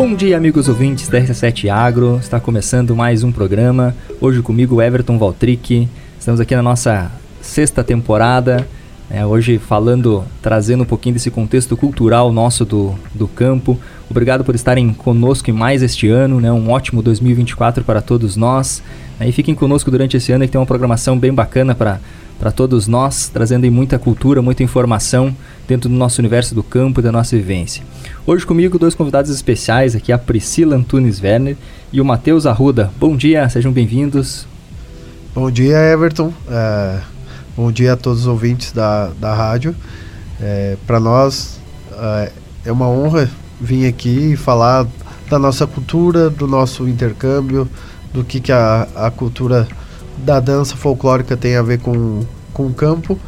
Bom dia, amigos ouvintes da RC7 Agro. Está começando mais um programa. Hoje comigo, Everton Valtric. Estamos aqui na nossa sexta temporada. É, hoje falando, trazendo um pouquinho desse contexto cultural nosso do, do campo. Obrigado por estarem conosco em mais este ano, né? Um ótimo 2024 para todos nós. E fiquem conosco durante esse ano que tem uma programação bem bacana para todos nós, trazendo muita cultura, muita informação dentro do nosso universo do campo e da nossa vivência. Hoje comigo dois convidados especiais aqui, a Priscila Antunes Werner e o Matheus Arruda. Bom dia, sejam bem-vindos. Bom dia, Everton. É, bom dia a todos os ouvintes da, da rádio. É, para nós é, é uma honra vir aqui e falar da nossa cultura, do nosso intercâmbio, do que, que a, a cultura da dança folclórica tem a ver com, com o campo.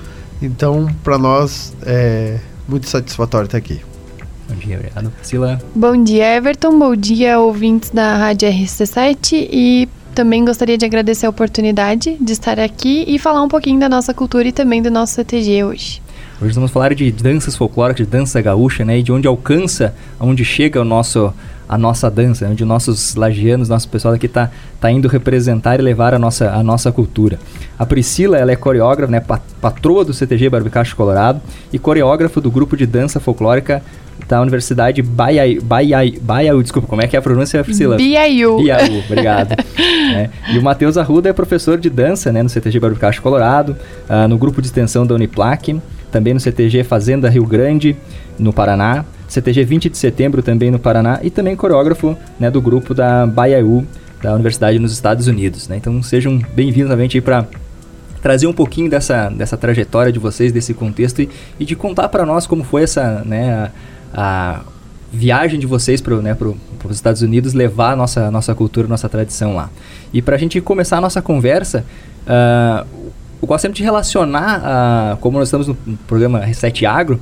Então, para nós é muito satisfatório estar aqui. Bom dia, obrigado. Priscila. Bom dia, Everton. Bom dia, ouvintes da Rádio RC7. E também gostaria de agradecer a oportunidade de estar aqui e falar um pouquinho da nossa cultura e também do nosso CTG hoje. Hoje vamos falar de danças folclóricas, de dança gaúcha, né? E de onde alcança, onde chega o nosso a nossa dança, onde nossos lagianos, nosso pessoal aqui está tá indo representar e levar a nossa, a nossa cultura. A Priscila, ela é coreógrafa, né, patroa do CTG Barbicacho Colorado e coreógrafa do grupo de dança folclórica da Universidade Baiaú, Baiaú, desculpa, como é que é a pronúncia, Priscila? Biaiu. Biaiu, obrigado. é. E o Matheus Arruda é professor de dança, né, no CTG Barbicacho Colorado, uh, no grupo de extensão da Uniplac, também no CTG Fazenda Rio Grande, no Paraná, CTG 20 de setembro também no Paraná e também coreógrafo né, do grupo da Baiaú, da Universidade nos Estados Unidos. Né? Então sejam bem-vindos novamente para trazer um pouquinho dessa, dessa trajetória de vocês, desse contexto e, e de contar para nós como foi essa né, a, a viagem de vocês para né, os Estados Unidos, levar a nossa, nossa cultura, nossa tradição lá. E para a gente começar a nossa conversa, uh, eu gosto sempre de relacionar, uh, como nós estamos no programa Reset Agro,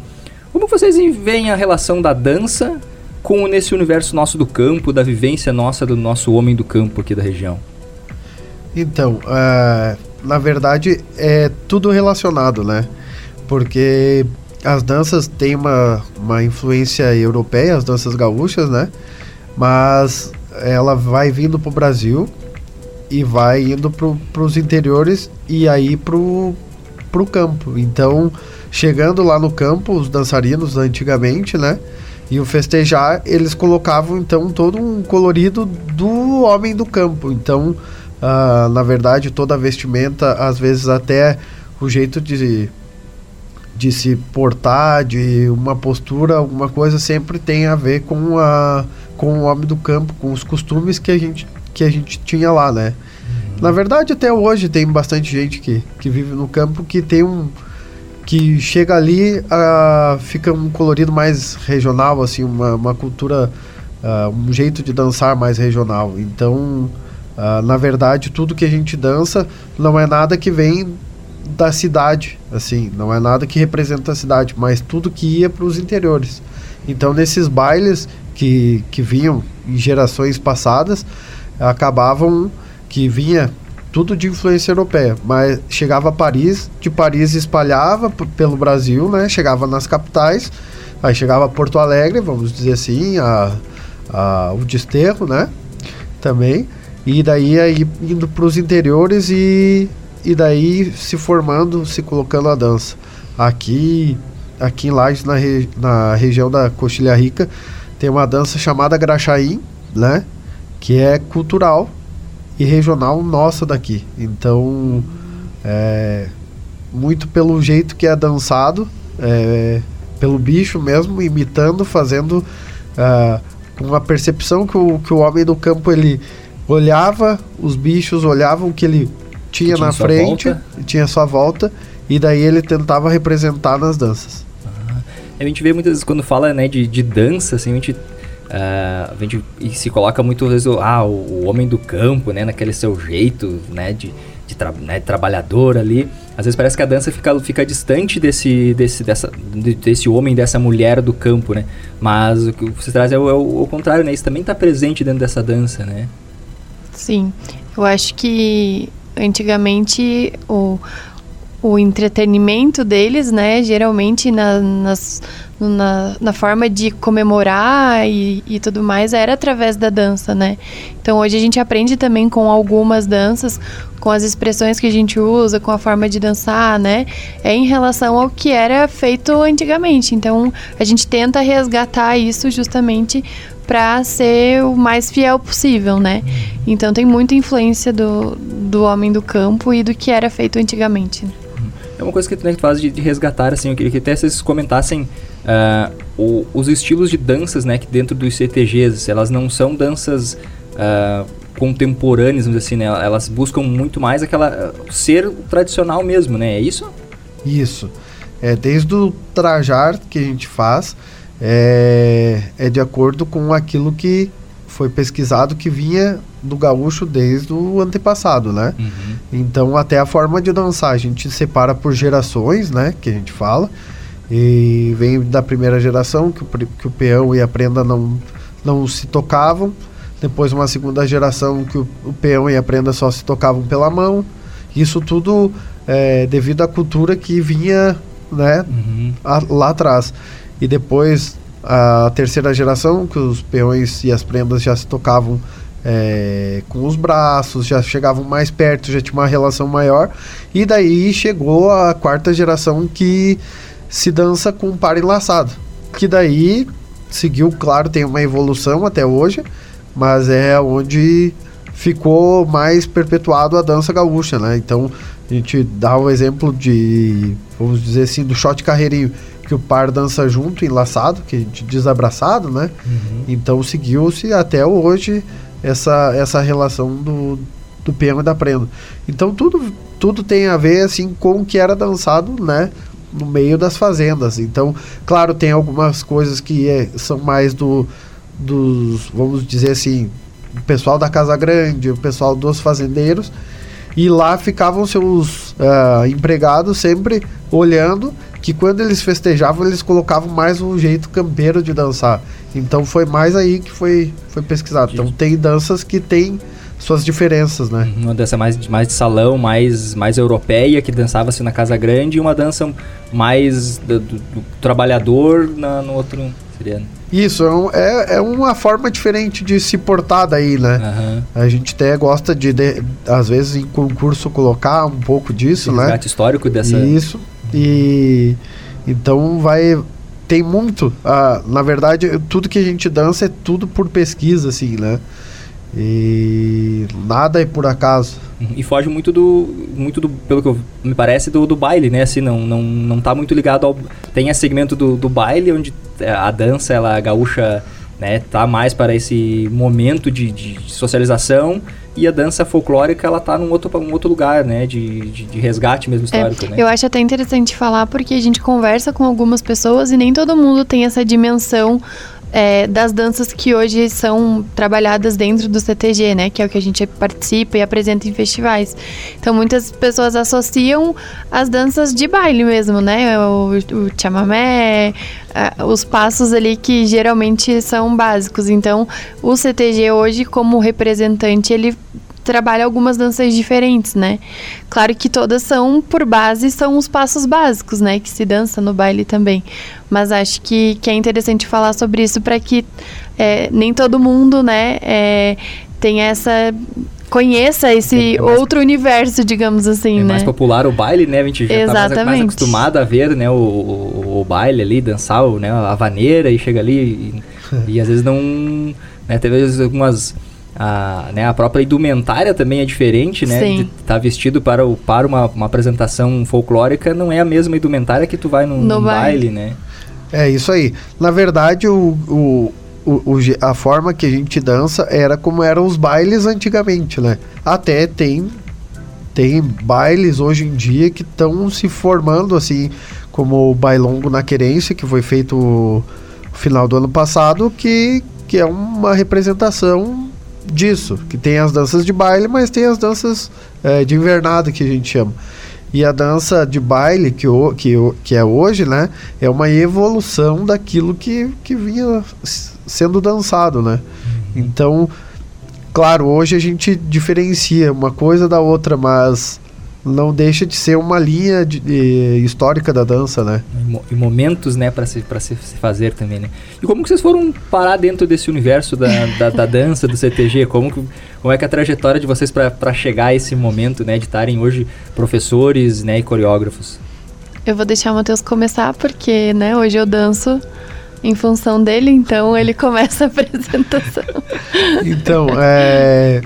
como vocês veem a relação da dança com nesse universo nosso do campo, da vivência nossa do nosso homem do campo aqui da região? Então, uh, na verdade é tudo relacionado, né? Porque as danças têm uma, uma influência europeia, as danças gaúchas, né? Mas ela vai vindo para o Brasil e vai indo para os interiores e aí para o campo. Então, chegando lá no campo, os dançarinos antigamente, né? E o festejar, eles colocavam então todo um colorido do homem do campo. Então, uh, na verdade, toda a vestimenta, às vezes até o jeito de, de se portar, de uma postura, alguma coisa, sempre tem a ver com, a, com o homem do campo, com os costumes que a gente, que a gente tinha lá, né? Uhum. Na verdade, até hoje tem bastante gente que, que vive no campo que tem um que chega ali, uh, fica um colorido mais regional, assim, uma, uma cultura, uh, um jeito de dançar mais regional. Então, uh, na verdade, tudo que a gente dança não é nada que vem da cidade, assim, não é nada que representa a cidade, mas tudo que ia para os interiores. Então, nesses bailes que, que vinham em gerações passadas, acabavam que vinha tudo de influência europeia, mas chegava a Paris, de Paris espalhava pelo Brasil, né? Chegava nas capitais, aí chegava a Porto Alegre, vamos dizer assim, a, a o Desterro, né? Também, e daí aí indo para os interiores e, e daí se formando, se colocando a dança. Aqui, aqui em Lages, na, re, na região da Coxilha Rica, tem uma dança chamada Graxaim, né? Que é cultural, e regional nossa daqui. Então, é, muito pelo jeito que é dançado, é, pelo bicho mesmo, imitando, fazendo uh, com a percepção que o, que o homem do campo ele olhava os bichos, olhavam o que ele tinha, tinha na frente, volta. tinha sua volta, e daí ele tentava representar nas danças. Ah, a gente vê muitas vezes quando fala né, de, de dança, assim, a gente Uh, a gente se coloca muito ah, o, homem do campo, né, naquele seu jeito, né, de, de tra né, trabalhador ali. Às vezes parece que a dança fica, fica distante desse, desse, dessa, desse homem, dessa mulher do campo, né? Mas o que você traz é o, é o contrário, né? Isso também está presente dentro dessa dança, né? Sim, eu acho que antigamente o, o entretenimento deles, né, geralmente na, nas na, na forma de comemorar e, e tudo mais, era através da dança, né? Então hoje a gente aprende também com algumas danças, com as expressões que a gente usa, com a forma de dançar, né? É em relação ao que era feito antigamente. Então a gente tenta resgatar isso justamente para ser o mais fiel possível, né? Então tem muita influência do, do homem do campo e do que era feito antigamente. É uma coisa que tu né, faz de, de, resgatar, assim, eu queria que até vocês comentassem uh, o, os estilos de danças, né, que dentro dos CTGs, elas não são danças uh, contemporâneas, vamos dizer assim, né, elas buscam muito mais aquela uh, ser tradicional mesmo, né, é isso? Isso, é desde o trajar que a gente faz, é, é de acordo com aquilo que foi pesquisado que vinha do gaúcho desde o antepassado, né? Uhum. Então até a forma de dançar a gente separa por gerações, né? Que a gente fala e vem da primeira geração que o, que o peão e a prenda não não se tocavam, depois uma segunda geração que o, o peão e a prenda só se tocavam pela mão. Isso tudo é, devido à cultura que vinha, né? Uhum. A, lá atrás e depois a terceira geração, que os peões e as prendas já se tocavam é, com os braços, já chegavam mais perto, já tinha uma relação maior. E daí chegou a quarta geração que se dança com par enlaçado. Que daí seguiu, claro, tem uma evolução até hoje, mas é onde ficou mais perpetuado a dança gaúcha, né? Então a gente dá o exemplo de, vamos dizer assim, do shot carreirinho que o par dança junto, enlaçado, que desabraçado, né? Uhum. Então seguiu-se até hoje essa, essa relação do, do peão e da prenda. Então tudo, tudo tem a ver assim com o que era dançado, né? No meio das fazendas. Então, claro, tem algumas coisas que é, são mais do dos, vamos dizer assim, o pessoal da Casa Grande, o pessoal dos fazendeiros. E lá ficavam seus uh, empregados sempre olhando que quando eles festejavam, eles colocavam mais um jeito campeiro de dançar. Então foi mais aí que foi, foi pesquisado. Então tem danças que tem suas diferenças, né? Uhum, uma dança mais, mais de salão, mais, mais europeia, que dançava-se na Casa Grande, e uma dança mais do, do, do trabalhador na, no outro. Seria... Isso, é, é, é uma forma diferente de se portar daí, né? Uhum. A gente até gosta de, de, às vezes, em concurso, colocar um pouco disso, Esse né? histórico dessa... Isso. E então vai tem muito, uh, na verdade, tudo que a gente dança é tudo por pesquisa assim, né? E nada é por acaso. Uhum. E foge muito do muito do pelo que eu, me parece do, do baile, né? Assim, não não não tá muito ligado ao tem esse segmento do, do baile onde é, a dança ela a gaúcha né, tá mais para esse momento de, de, socialização e a dança folclórica ela tá num outro, um outro lugar, né, de, de, de resgate mesmo é, histórico, é, né? Eu acho até interessante falar porque a gente conversa com algumas pessoas e nem todo mundo tem essa dimensão é, das danças que hoje são trabalhadas dentro do CTG, né? Que é o que a gente participa e apresenta em festivais. Então, muitas pessoas associam as danças de baile mesmo, né? O, o chamamé, os passos ali que geralmente são básicos. Então, o CTG hoje, como representante, ele trabalha algumas danças diferentes, né? Claro que todas são, por base, são os passos básicos, né? Que se dança no baile também. Mas acho que, que é interessante falar sobre isso para que é, nem todo mundo, né, é, tenha essa conheça esse é mais, outro universo, digamos assim, é né? mais popular o baile, né? A gente já Exatamente. tá mais, mais acostumado a ver, né, o, o, o, baile ali, dançar, né, a vaneira e chega ali e, e às vezes não, né, teve algumas a, né, a própria indumentária também é diferente, né? Sim. De estar tá vestido para, o, para uma, uma apresentação folclórica não é a mesma indumentária que tu vai num, no num baile. baile, né? É isso aí. Na verdade, o, o, o, a forma que a gente dança era como eram os bailes antigamente, né? Até tem tem bailes hoje em dia que estão se formando assim, como o bailongo na querência que foi feito no final do ano passado, que, que é uma representação disso, que tem as danças de baile, mas tem as danças é, de invernada que a gente chama. E a dança de baile, que, o, que, o, que é hoje, né, é uma evolução daquilo que, que vinha sendo dançado, né? Uhum. Então, claro, hoje a gente diferencia uma coisa da outra, mas não deixa de ser uma linha de, de, histórica da dança, né? E, momentos, né, para se, se, se fazer também, né? E como que vocês foram parar dentro desse universo da, da, da dança, do CTG? Como, que, como é que é a trajetória de vocês para chegar a esse momento, né, de estarem hoje professores, né, e coreógrafos? Eu vou deixar o Matheus começar, porque, né, hoje eu danço em função dele, então ele começa a apresentação. Então, é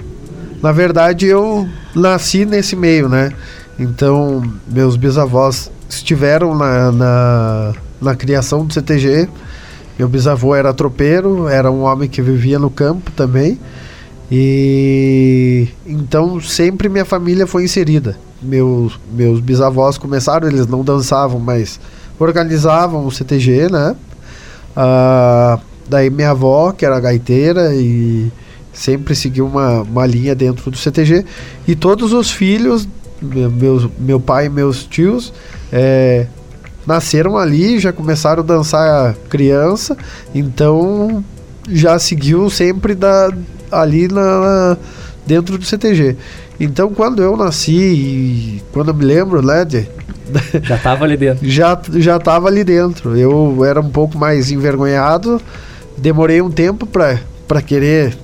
na verdade, eu nasci nesse meio, né? Então, meus bisavós estiveram na, na, na criação do CTG. Meu bisavô era tropeiro, era um homem que vivia no campo também. E então sempre minha família foi inserida. Meus, meus bisavós começaram, eles não dançavam, mas organizavam o CTG, né? Ah, daí minha avó, que era gaiteira, e sempre seguiu uma, uma linha dentro do CTG. E todos os filhos, meus, meu pai e meus tios, é, nasceram ali, já começaram a dançar criança, então já seguiu sempre da, ali na, dentro do CTG. Então quando eu nasci, quando eu me lembro, né, de, já estava ali dentro. Já já estava ali dentro. Eu era um pouco mais envergonhado, demorei um tempo para querer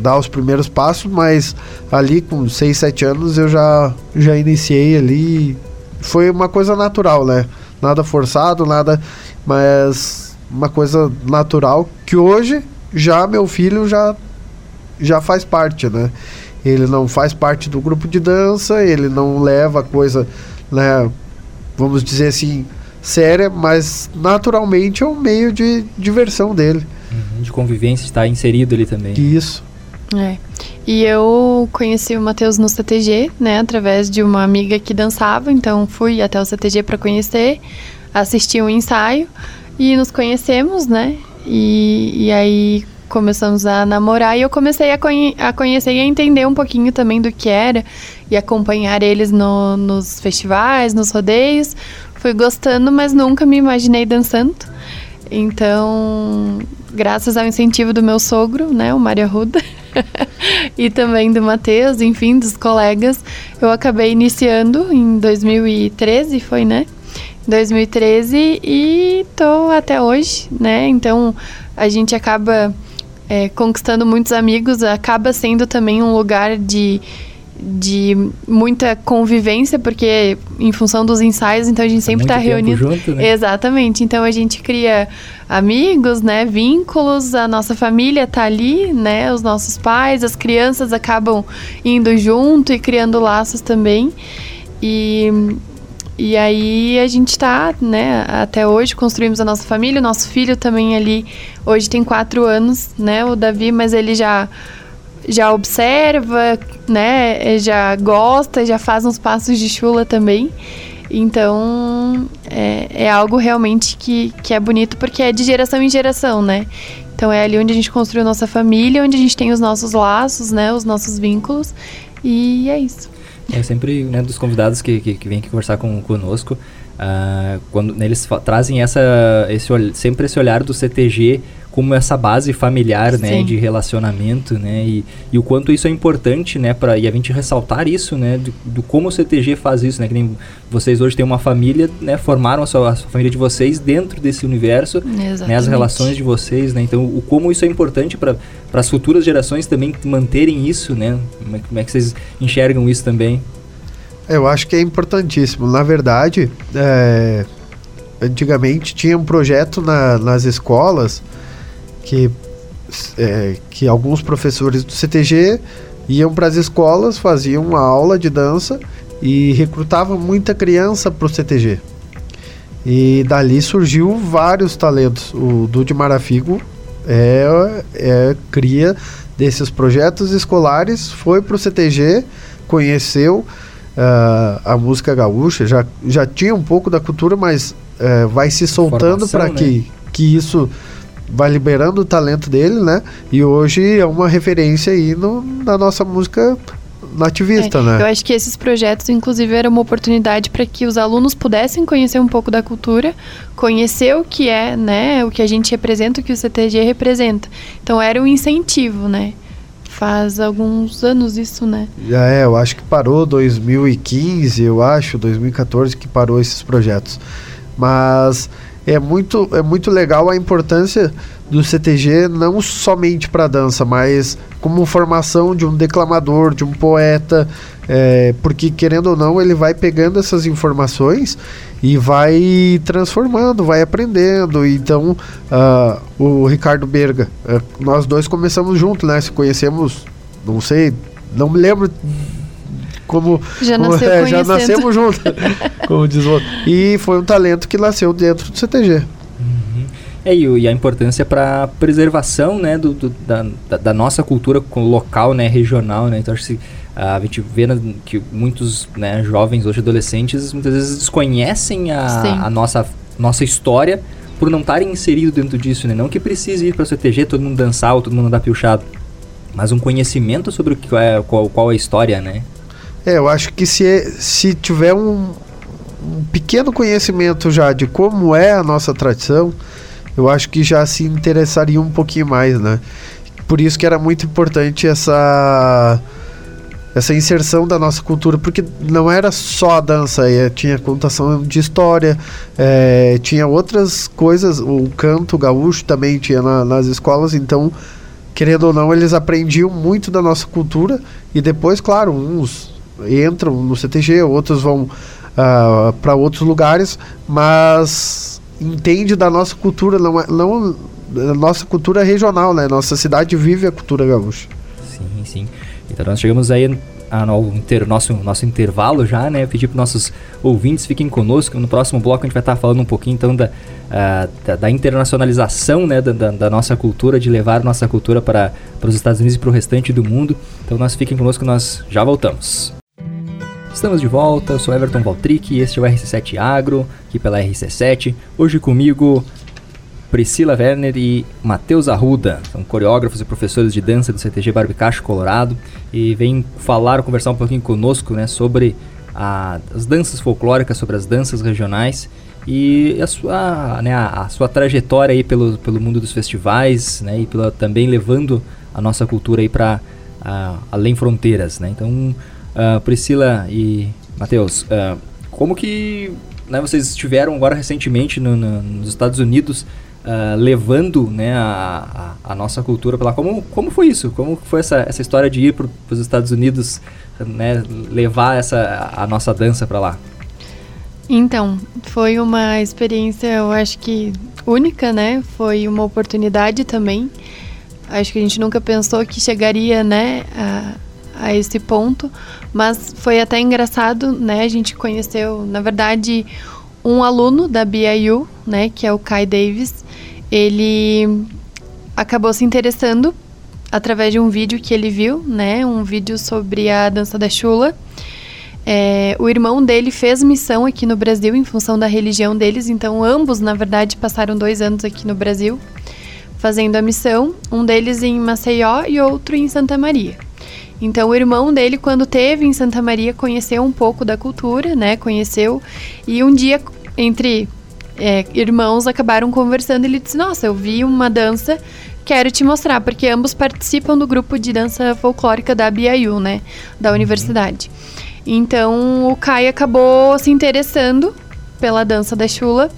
dar os primeiros passos, mas ali com 6, 7 anos eu já, já iniciei ali. Foi uma coisa natural, né? Nada forçado, nada, mas uma coisa natural que hoje já meu filho já já faz parte, né? Ele não faz parte do grupo de dança, ele não leva coisa, né, vamos dizer assim, séria, mas naturalmente é um meio de diversão dele. Uhum, de convivência, está inserido ali também. Isso. É. E eu conheci o Matheus no CTG, né, através de uma amiga que dançava, então fui até o CTG para conhecer, assisti um ensaio e nos conhecemos, né? E, e aí começamos a namorar e eu comecei a, conhe a conhecer e a entender um pouquinho também do que era e acompanhar eles no, nos festivais, nos rodeios. Fui gostando, mas nunca me imaginei dançando. Então, graças ao incentivo do meu sogro, né, o Maria Ruda, e também do Matheus, enfim, dos colegas, eu acabei iniciando em 2013, foi, né? 2013 e tô até hoje, né? Então a gente acaba é, conquistando muitos amigos, acaba sendo também um lugar de de muita convivência, porque em função dos ensaios, então a gente sempre está reunido. Junto, né? Exatamente. Então a gente cria amigos, né, vínculos, a nossa família está ali, né, os nossos pais, as crianças acabam indo junto e criando laços também. E e aí a gente está, né, até hoje construímos a nossa família, o nosso filho também ali, hoje tem quatro anos, né, o Davi, mas ele já já observa, né? Já gosta, já faz uns passos de chula também. Então é, é algo realmente que, que é bonito porque é de geração em geração, né? Então é ali onde a gente construiu nossa família, onde a gente tem os nossos laços, né? Os nossos vínculos. E é isso. É sempre, né, dos convidados que, que, que vêm aqui conversar com, conosco, uh, quando né, eles trazem essa, esse, sempre esse olhar do CTG como essa base familiar, né, Sim. né, de relacionamento, né, e, e, o quanto isso é importante, né, para e a gente ressaltar isso, né, do, do, como o CTG faz isso, né, que nem vocês hoje têm uma família, né, formaram a sua, a sua família de vocês dentro desse universo, né, as relações de vocês, né, então o como isso é importante para para as futuras gerações também manterem isso, né, como é, como é que vocês enxergam isso também? Eu acho que é importantíssimo. Na verdade, é, antigamente tinha um projeto na, nas escolas que, é, que alguns professores do CTG iam para as escolas, faziam uma aula de dança e recrutavam muita criança para o CTG. E dali surgiu vários talentos. O Dude Marafigo é, é cria desses projetos escolares, foi para o CTG, conheceu uh, a música gaúcha, já, já tinha um pouco da cultura, mas uh, vai se soltando para né? que, que isso vai liberando o talento dele, né? E hoje é uma referência aí no, na nossa música nativista, é, né? Eu acho que esses projetos, inclusive, eram uma oportunidade para que os alunos pudessem conhecer um pouco da cultura, conhecer o que é, né? O que a gente representa, o que o CTG representa. Então era um incentivo, né? faz alguns anos isso, né? Já é, eu acho que parou 2015, eu acho, 2014 que parou esses projetos. Mas é muito, é muito legal a importância do CTG não somente para dança, mas como formação de um declamador, de um poeta, é, porque querendo ou não ele vai pegando essas informações e vai transformando, vai aprendendo. Então uh, o Ricardo Berga, uh, nós dois começamos juntos, né? Se conhecemos, não sei, não me lembro como já, como, é, já nascemos juntos, como diz o outro. E foi um talento que nasceu dentro do CTG. É, e, a importância para preservação né, do, do da, da, nossa cultura local, né, regional. Né? Então, acho que a gente vê que muitos né, jovens, hoje adolescentes, muitas vezes desconhecem a, a nossa, nossa história por não estarem inseridos dentro disso. Né? Não que precise ir para o CTG, todo mundo dançar ou todo mundo andar piochado, mas um conhecimento sobre o que é, qual, qual é a história, né? É, eu acho que se, se tiver um, um pequeno conhecimento já de como é a nossa tradição, eu acho que já se interessaria um pouquinho mais, né? Por isso que era muito importante essa essa inserção da nossa cultura, porque não era só a dança, é, tinha contação de história, é, tinha outras coisas, o canto gaúcho também tinha na, nas escolas, então, querendo ou não, eles aprendiam muito da nossa cultura e depois, claro, uns entram no CTG, outros vão uh, ah, para outros lugares, mas entende da nossa cultura, não, é, não da nossa cultura regional, né? Nossa cidade vive a cultura gaúcha. Sim, sim. Então nós chegamos aí ao inter, nosso, nosso intervalo já, né? Eu pedi para nossos ouvintes fiquem conosco. No próximo bloco a gente vai estar falando um pouquinho então da, uh, da, da, internacionalização né? Da, da, da, nossa cultura, de levar nossa cultura para, para os Estados Unidos e para o restante do mundo. Então nós fiquem conosco, nós já voltamos. Estamos de volta, eu sou Everton Valtric e este é o RC7 Agro, aqui pela RC7. Hoje comigo Priscila Werner e Matheus Arruda, são coreógrafos e professores de dança do CTG Barbicacho Colorado e vêm falar, conversar um pouquinho conosco né, sobre a, as danças folclóricas, sobre as danças regionais e a sua, né, a, a, sua trajetória aí pelo, pelo mundo dos festivais né, e pela, também levando a nossa cultura aí para além fronteiras. Né? Então, Uh, Priscila e Matheus, uh, como que né, vocês estiveram agora recentemente no, no, nos Estados Unidos uh, levando né, a, a, a, nossa cultura para lá? Como, como foi isso? Como foi essa, essa história de ir para os Estados Unidos né, levar essa, a nossa dança para lá? Então, foi uma experiência, eu acho que única, né? Foi uma oportunidade também. Acho que a gente nunca pensou que chegaria, né, a, a esse ponto, mas foi até engraçado, né? A gente conheceu, na verdade, um aluno da BIU, né, que é o Kai Davis. Ele acabou se interessando através de um vídeo que ele viu, né, um vídeo sobre a dança da chula. É, o irmão dele fez missão aqui no Brasil em função da religião deles, então ambos, na verdade, passaram dois anos aqui no Brasil fazendo a missão, um deles em Maceió e outro em Santa Maria. Então, o irmão dele, quando teve em Santa Maria, conheceu um pouco da cultura, né? Conheceu. E um dia, entre é, irmãos, acabaram conversando. Ele disse: Nossa, eu vi uma dança, quero te mostrar, porque ambos participam do grupo de dança folclórica da BIU, né? Da universidade. Então, o Kai acabou se interessando pela dança da chula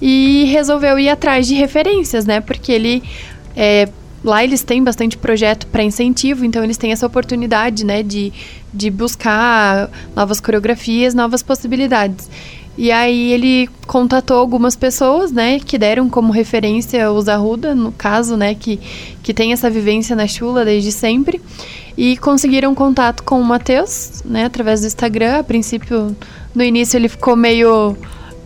e resolveu ir atrás de referências, né? Porque ele é, Lá eles têm bastante projeto para incentivo, então eles têm essa oportunidade, né, de, de buscar novas coreografias, novas possibilidades. E aí ele contatou algumas pessoas, né, que deram como referência o Arruda, no caso, né, que, que tem essa vivência na chula desde sempre. E conseguiram contato com o Matheus, né, através do Instagram. A princípio, no início ele ficou meio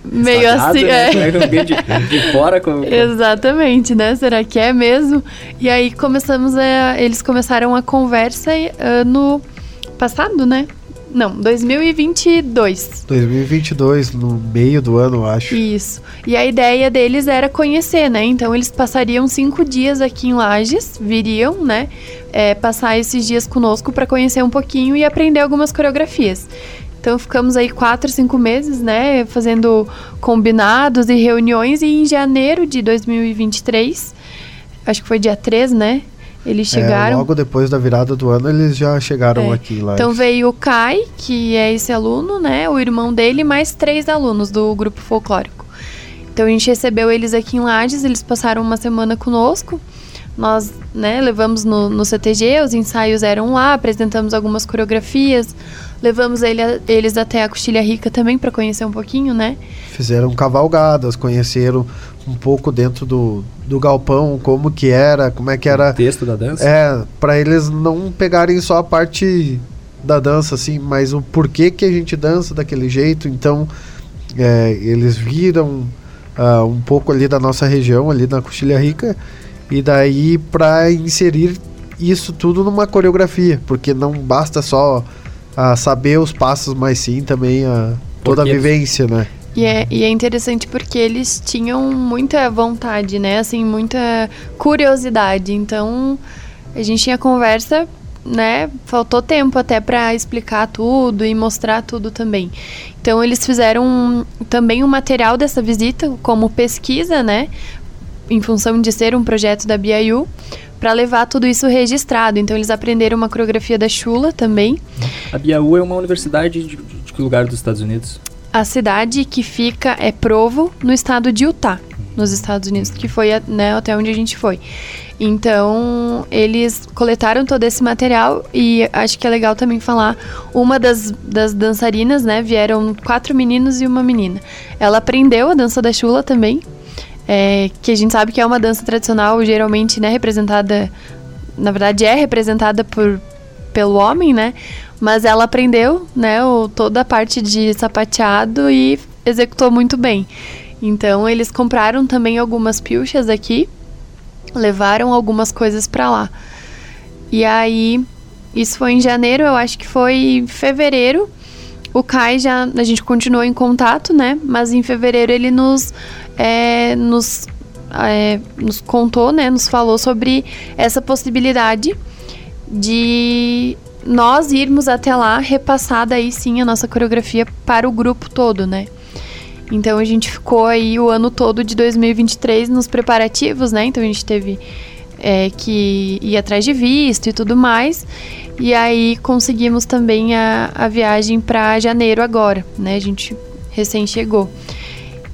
meio assim, né? é. de, de fora. Com, Exatamente, né? Será que é mesmo? E aí começamos a, eles começaram a conversa ano passado, né? Não, 2022. 2022, no meio do ano, eu acho. Isso. E a ideia deles era conhecer, né? Então eles passariam cinco dias aqui em Lages, viriam, né? É, passar esses dias conosco para conhecer um pouquinho e aprender algumas coreografias. Então ficamos aí quatro, cinco meses, né, fazendo combinados e reuniões e em janeiro de 2023, acho que foi dia 3, né, Eles chegaram. É, logo depois da virada do ano, eles já chegaram É. aqui lá. Então veio o Kai, que é esse aluno, né? O irmão dele, mais três alunos do grupo folclórico. Então a gente recebeu eles aqui em Lages, eles passaram uma semana conosco. Nós, né, levamos no, no CTG, os ensaios eram lá, apresentamos algumas coreografias, levamos ele, eles até a Coxilha Rica também para conhecer um pouquinho, né? Fizeram cavalgadas, conheceram um pouco dentro do, do galpão, como que era, como é que era. O texto da dança. É, para eles não pegarem só a parte da dança, assim, mas o porquê que a gente dança daquele jeito. Então, é, eles viram ah, um pouco ali da nossa região, ali na Coxilha Rica, e daí para inserir isso tudo numa coreografia, porque não basta só ah, saber os passos, mas sim também a, toda a vivência, né? E é, e é interessante porque eles tinham muita vontade, né? Assim, muita curiosidade. Então, a gente tinha conversa, né? Faltou tempo até para explicar tudo e mostrar tudo também. Então, eles fizeram um- também um material dessa visita como pesquisa, né? Em função de ser um projeto da BIU, para levar tudo isso registrado. Então, eles aprenderam uma coreografia da Chula também. A Biaú é uma universidade de, de- que lugar dos Estados Unidos? A cidade que fica é Provo, no estado de Utah, nos Estados Unidos, que foi né, até onde a gente foi. Então, eles coletaram todo esse material e acho que é legal também falar, uma das, das dançarinas, né, vieram quatro meninos e uma menina. Ela aprendeu a dança da chula também, é, que a gente sabe que é uma dança tradicional, geralmente, né, representada, na verdade é representada por, pelo homem, né, mas ela aprendeu, né, o, toda a parte de sapateado e executou muito bem. Então, eles compraram também algumas pilchas aqui, levaram algumas coisas pra lá. E aí, isso foi em janeiro, eu acho que foi em fevereiro. O Kai já, a gente continuou em contato, né? Mas em fevereiro ele nos, é, nos, é, nos contou, né? Nos falou sobre essa possibilidade de nós irmos até lá, repassar daí sim a nossa coreografia para o grupo todo, né? Então a gente ficou aí o ano todo de 2023 nos preparativos, né? Então a gente teve é, que ir atrás de visto e tudo mais. E aí conseguimos também a, a viagem para janeiro agora, né? A gente recém chegou.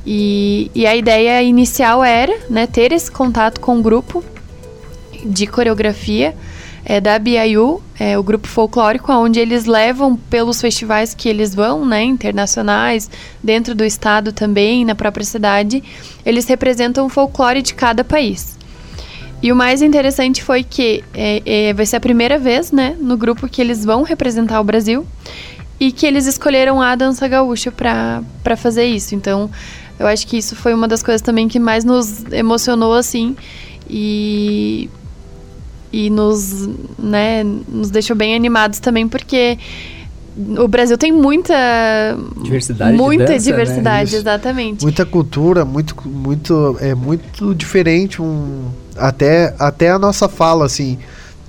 E, e a ideia inicial era né, ter esse contato com o grupo de coreografia é, da BIU, é, o grupo folclórico, onde eles levam pelos festivais que eles vão, né, internacionais, dentro do estado também, na própria cidade, eles representam o folclore de cada país. E o mais interessante foi que é, é, vai ser a primeira vez, né, no grupo que eles vão representar o Brasil e que eles escolheram a dança gaúcha para fazer isso. Então, eu acho que isso foi uma das coisas também que mais nos emocionou, assim, e e nos, né, nos deixou bem animados também, porque o Brasil tem muita Diversidade de muita dança, né? diversidade, Isso. exatamente. Muita cultura, muito, muito, é muito diferente um, até, até a nossa fala, assim,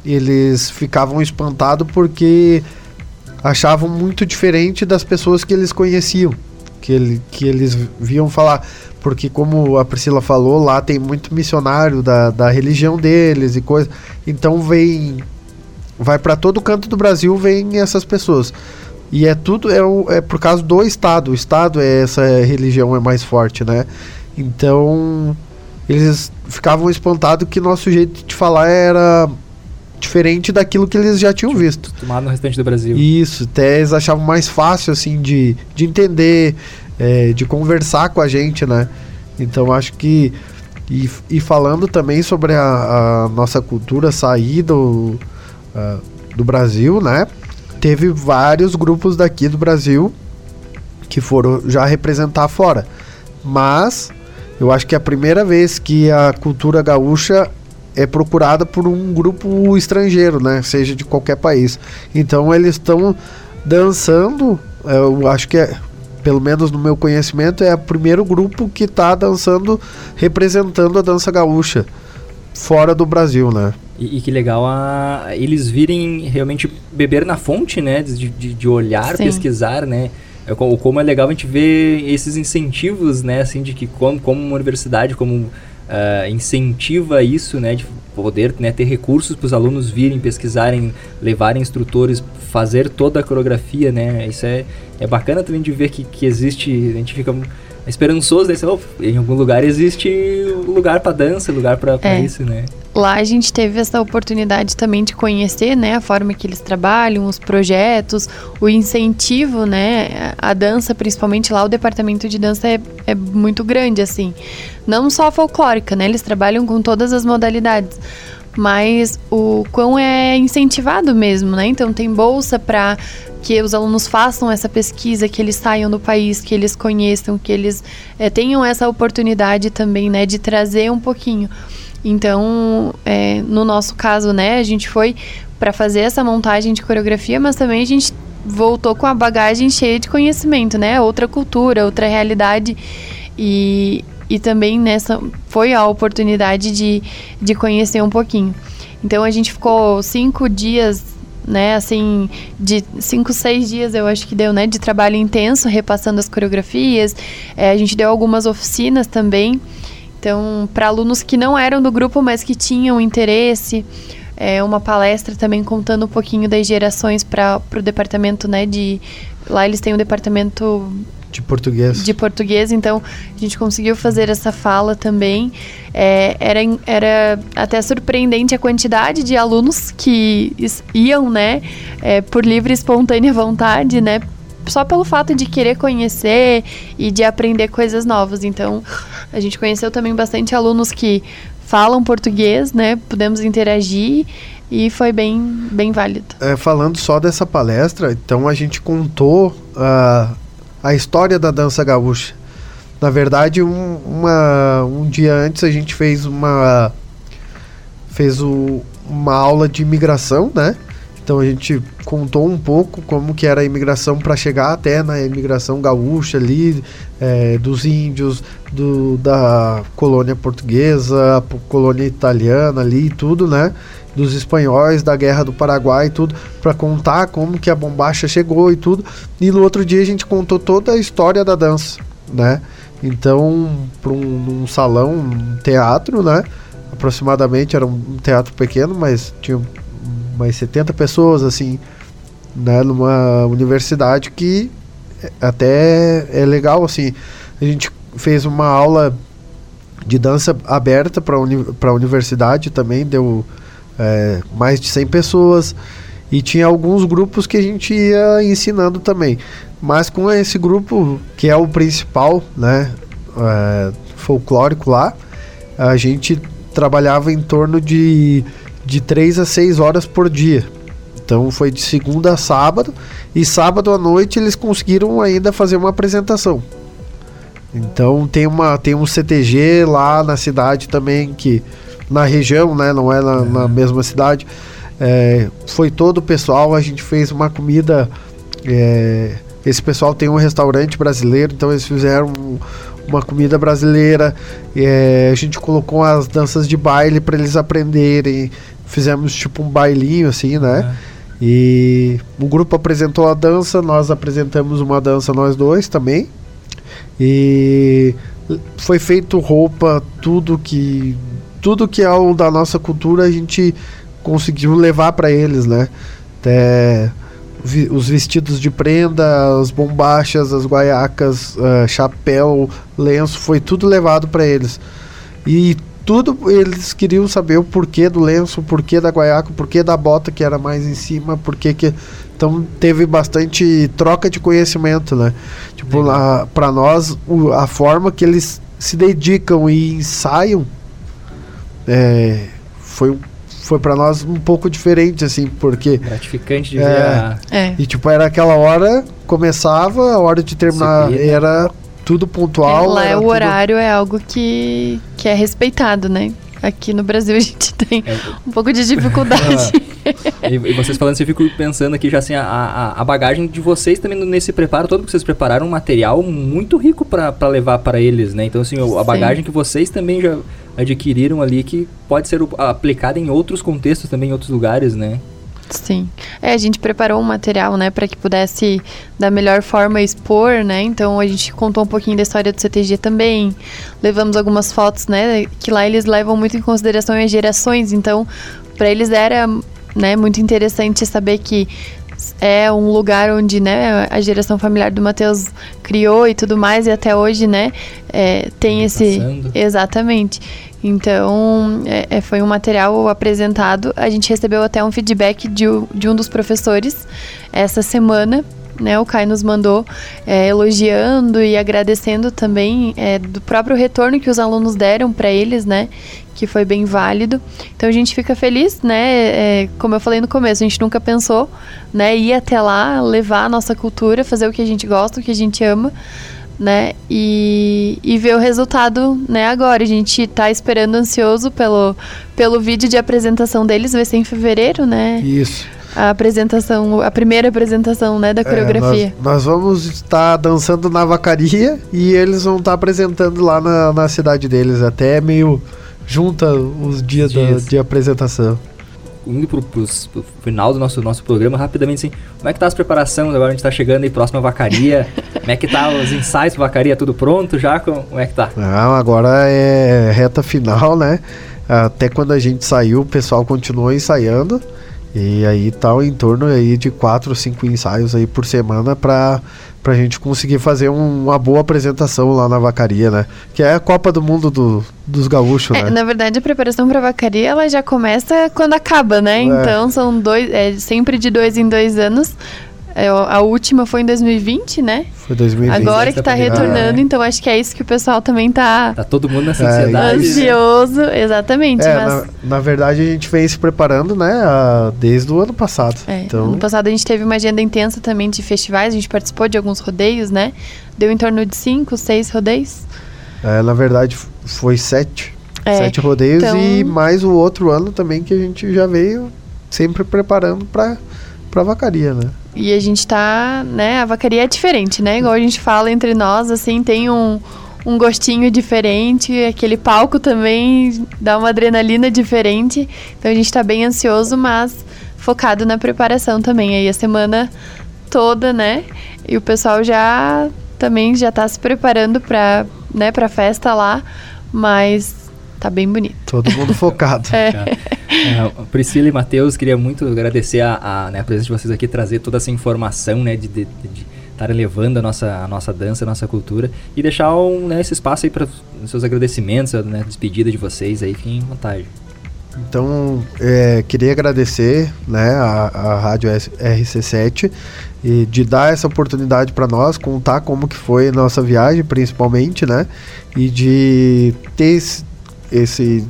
eles ficavam espantados porque achavam muito diferente das pessoas que eles conheciam, que, ele, que eles viam falar, porque como a Priscila falou, lá tem muito missionário da, da religião deles e coisa, então vem, vai para todo canto do Brasil, vem essas pessoas. E é tudo é, é por causa do Estado. O Estado é essa religião é mais forte, né? Então eles ficavam espantados que nosso jeito de falar era diferente daquilo que eles já tinham visto. Acostumado no restante do Brasil. Isso, até eles achavam mais fácil assim de, de entender, é, de conversar com a gente, né? Então acho que e, e falando também sobre a, a nossa cultura sair do, do Brasil, né? Teve vários grupos daqui do Brasil que foram já representar fora. Mas eu acho que é a primeira vez que a cultura gaúcha é procurada por um grupo estrangeiro, né? Seja de qualquer país. Então eles estão dançando, eu acho que é, pelo menos no meu conhecimento, é o primeiro grupo que está dançando, representando a dança gaúcha fora do Brasil, né? E, e que legal a, eles virem realmente beber na fonte, né? De, de, de olhar, Sim. pesquisar, né? É, co- como é legal a gente ver esses incentivos, né? Assim, de que como, como uma universidade, como uh, incentiva isso, né, de poder né, ter recursos para os alunos virem, pesquisarem, levarem instrutores, fazer toda a coreografia, né? Isso é, é bacana também de ver que, que existe, a gente fica esperançoso, né? Oh, em algum lugar existe lugar para dança, lugar para é. isso, né? Lá a gente teve essa oportunidade também de conhecer, né, a forma que eles trabalham, os projetos, o incentivo, né, a dança, principalmente lá o departamento de dança é, é muito grande, assim. Não só folclórica, né, eles trabalham com todas as modalidades, mas o quão é incentivado mesmo, né? Então tem bolsa para que os alunos façam essa pesquisa, que eles saiam do país, que eles conheçam, que eles é, tenham essa oportunidade também, né, de trazer um pouquinho. Então, é, no nosso caso, né, a gente foi para fazer essa montagem de coreografia, mas também a gente voltou com a bagagem cheia de conhecimento, né? Outra cultura, outra realidade. E, e também nessa foi a oportunidade de, de conhecer um pouquinho. Então a gente ficou cinco dias, né, assim, de cinco, seis dias eu acho que deu, né, de trabalho intenso, repassando as coreografias. É, a gente deu algumas oficinas também. Então, para alunos que não eram do grupo, mas que tinham interesse, é, uma palestra também contando um pouquinho das gerações para o departamento, né? De lá eles têm um departamento de português. De português, então a gente conseguiu fazer essa fala também. É, era, era até surpreendente a quantidade de alunos que iam, né, é, por livre e espontânea vontade, né, só pelo fato de querer conhecer e de aprender coisas novas. Então, a gente conheceu também bastante alunos que falam português, né? Pudemos interagir e foi bem, bem válido. É, falando só dessa palestra, então a gente contou uh, a história da dança gaúcha. Na verdade, um, uma, um dia antes a gente fez uma fez o, uma aula de imigração, né? Então a gente contou um pouco como que era a imigração para chegar até na imigração gaúcha ali, é, dos índios, do, da colônia portuguesa, colônia italiana ali e tudo, né? Dos espanhóis, da guerra do Paraguai e tudo, para contar como que a bombacha chegou e tudo. E no outro dia a gente contou toda a história da dança, né? Então, para um, um salão, um teatro, né? Aproximadamente era um teatro pequeno, mas tinha umas 70 pessoas, assim, né, numa universidade que até é legal, assim. A gente fez uma aula de dança aberta para uni a universidade também, deu é, mais de 100 pessoas. E tinha alguns grupos que a gente ia ensinando também. Mas com esse grupo, que é o principal, né, é, folclórico lá, a gente trabalhava em torno de de 3 a 6 horas por dia. Então foi de segunda a sábado e sábado à noite eles conseguiram ainda fazer uma apresentação. Então tem uma tem um CTG lá na cidade também que na região, né, não é na, na mesma cidade. É, foi todo o pessoal, a gente fez uma comida. É, esse pessoal tem um restaurante brasileiro, então eles fizeram uma comida brasileira. É, a gente colocou as danças de baile para eles aprenderem. Fizemos tipo um bailinho assim, né? É. E o grupo apresentou a dança, nós apresentamos uma dança nós dois também. E foi feito roupa, tudo que tudo que é o da nossa cultura a gente conseguiu levar para eles, né? Até vi, os vestidos de prenda, as bombachas, as guaiacas, uh, chapéu, lenço, foi tudo levado para eles. E tudo eles queriam saber o porquê do lenço, o porquê da guaiaca, o porquê da bota que era mais em cima, porquê que então teve bastante troca de conhecimento, né? Tipo, para nós o, a forma que eles se dedicam e ensaiam é, foi foi para nós um pouco diferente, assim, porque. Gratificante de é, ver a... é. E tipo, era aquela hora, começava, a hora de terminar era tudo pontual. É, lá é o tudo... horário é algo que, que é respeitado, né? Aqui no Brasil a gente tem é. um pouco de dificuldade. e, e, vocês falando, eu fico pensando aqui já assim, a, a, a, bagagem de vocês também nesse preparo todo que vocês prepararam um material muito rico para levar para eles, né? Então assim, a bagagem Sim. que vocês também já adquiriram ali que pode ser aplicada em outros contextos também, em outros lugares, né? Sim. É, a gente preparou um material, né, para que pudesse da melhor forma expor, né? Então a gente contou um pouquinho da história do CTG também. Levamos algumas fotos, né, que lá eles levam muito em consideração as gerações, então para eles era, né, muito interessante saber que é um lugar onde né, a geração familiar do Matheus criou e tudo mais, e até hoje, né, é, tem esse. Passando. Exatamente. Então, é, é, foi um material apresentado. A gente recebeu até um feedback de, de um dos professores essa semana. Né, o Kai nos mandou é, elogiando e agradecendo também é, do próprio retorno que os alunos deram para eles, né, que foi bem válido. Então a gente fica feliz, né? É, como eu falei no começo, a gente nunca pensou, né, ir até lá, levar a nossa cultura, fazer o que a gente gosta, o que a gente ama né? E, e ver o resultado, né, agora. A gente está esperando ansioso pelo, pelo vídeo de apresentação deles, vai ser em fevereiro, né? Isso. A apresentação, a primeira apresentação, né, da coreografia. É, nós, nós, vamos estar dançando na vacaria e eles vão estar apresentando lá na, na cidade deles. Até meio junta os dias, dias. Da, de apresentação indo pro, pros, pro final do nosso, nosso programa, rapidamente assim, como é que tá as preparações? Agora a gente tá chegando aí próximo à vacaria. como é que tá os ensaios vacaria? Tudo pronto já? Como é que tá? Não, agora é reta final, né? Até quando a gente saiu, o pessoal continuou ensaiando. E aí tá em torno aí de quatro ou cinco ensaios aí por semana para pra gente conseguir fazer um, uma boa apresentação lá na vacaria, né? Que é a Copa do Mundo do, dos gaúchos, é, né? Na verdade, a preparação pra vacaria, ela já começa quando acaba, né? É. Então, são dois, é sempre de dois em dois anos. É, a última foi em 2020, né? Foi 2020. Agora que tá retornando, ah, é. então acho que é isso que o pessoal também tá... Tá todo mundo nessa ansiedade. É, ansioso, exatamente. É, mas... na, na, verdade, a gente vem se preparando, né, desde o ano passado. É, então... Ano passado a gente teve uma agenda intensa também de festivais, a gente participou de alguns rodeios, né? Deu em torno de cinco, seis rodeios. É, na verdade, foi sete. É, sete rodeios então... e mais o outro ano também que a gente já veio sempre preparando para pra vacaria, né? E a gente tá, né, a vacaria é diferente, né? Igual a gente fala entre nós, assim, tem um, um gostinho diferente, aquele palco também dá uma adrenalina diferente. Então a gente tá bem ansioso, mas focado na preparação também. Aí a semana toda, né? E o pessoal já também já tá se preparando para, né, pra festa lá, mas Tá bem bonito. Todo mundo focado. é. É, Priscila e Matheus, queria muito agradecer a, a, né, a, presença de vocês aqui, trazer toda essa informação, né, de, de, de estar levando a nossa, a nossa dança, a nossa cultura e deixar um, né, esse espaço aí para os seus agradecimentos, né, despedida de vocês aí, fiquem à vontade. Então, é, queria agradecer né, a, a Rádio RC7 e de dar essa oportunidade para nós, contar como que foi a nossa viagem, principalmente, né? E de ter esse,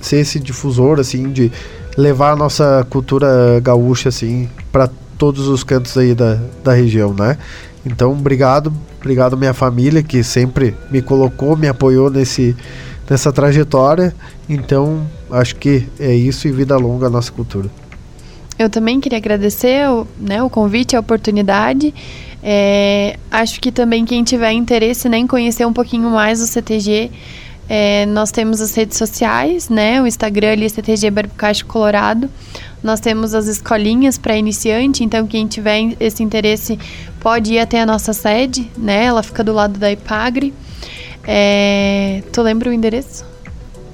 ser esse difusor assim de levar a nossa cultura gaúcha assim para todos os cantos aí da, da região, né? Então, obrigado, obrigado minha família que sempre me colocou, me apoiou nesse nessa trajetória. Então, acho que é isso e vida longa a nossa cultura. Eu também queria agradecer o, né, o convite, a oportunidade. É, acho que também quem tiver interesse né, em conhecer um pouquinho mais o CTG, é, nós temos as redes sociais, né? O Instagram ali, CTG Barbucacho Colorado. Nós temos as escolinhas para iniciante, então quem tiver esse interesse pode ir até a nossa sede, né? Ela fica do lado da Ipagre. É, tu lembra o endereço?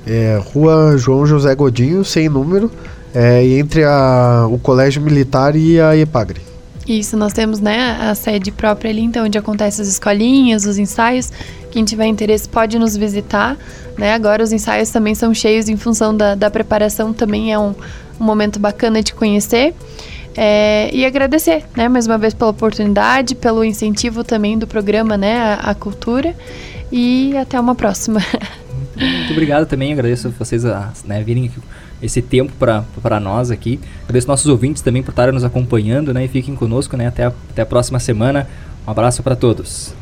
É, Rua João José Godinho, sem número, é, entre a, o Colégio Militar e a Ipagre. Isso, nós temos né, a sede própria ali, então, onde acontecem as escolinhas, os ensaios. Quem tiver interesse pode nos visitar. Né? Agora os ensaios também são cheios em função da, da preparação, também é um, um momento bacana de conhecer. É, e agradecer, né, mais uma vez pela oportunidade, pelo incentivo também do programa, né, a, a cultura. E até uma próxima. Muito obrigado também, agradeço a vocês a né, virem esse tempo para nós aqui. Agradeço nossos ouvintes também por estarem nos acompanhando, né? E fiquem conosco, né? Até a, até a próxima semana. Um abraço para todos.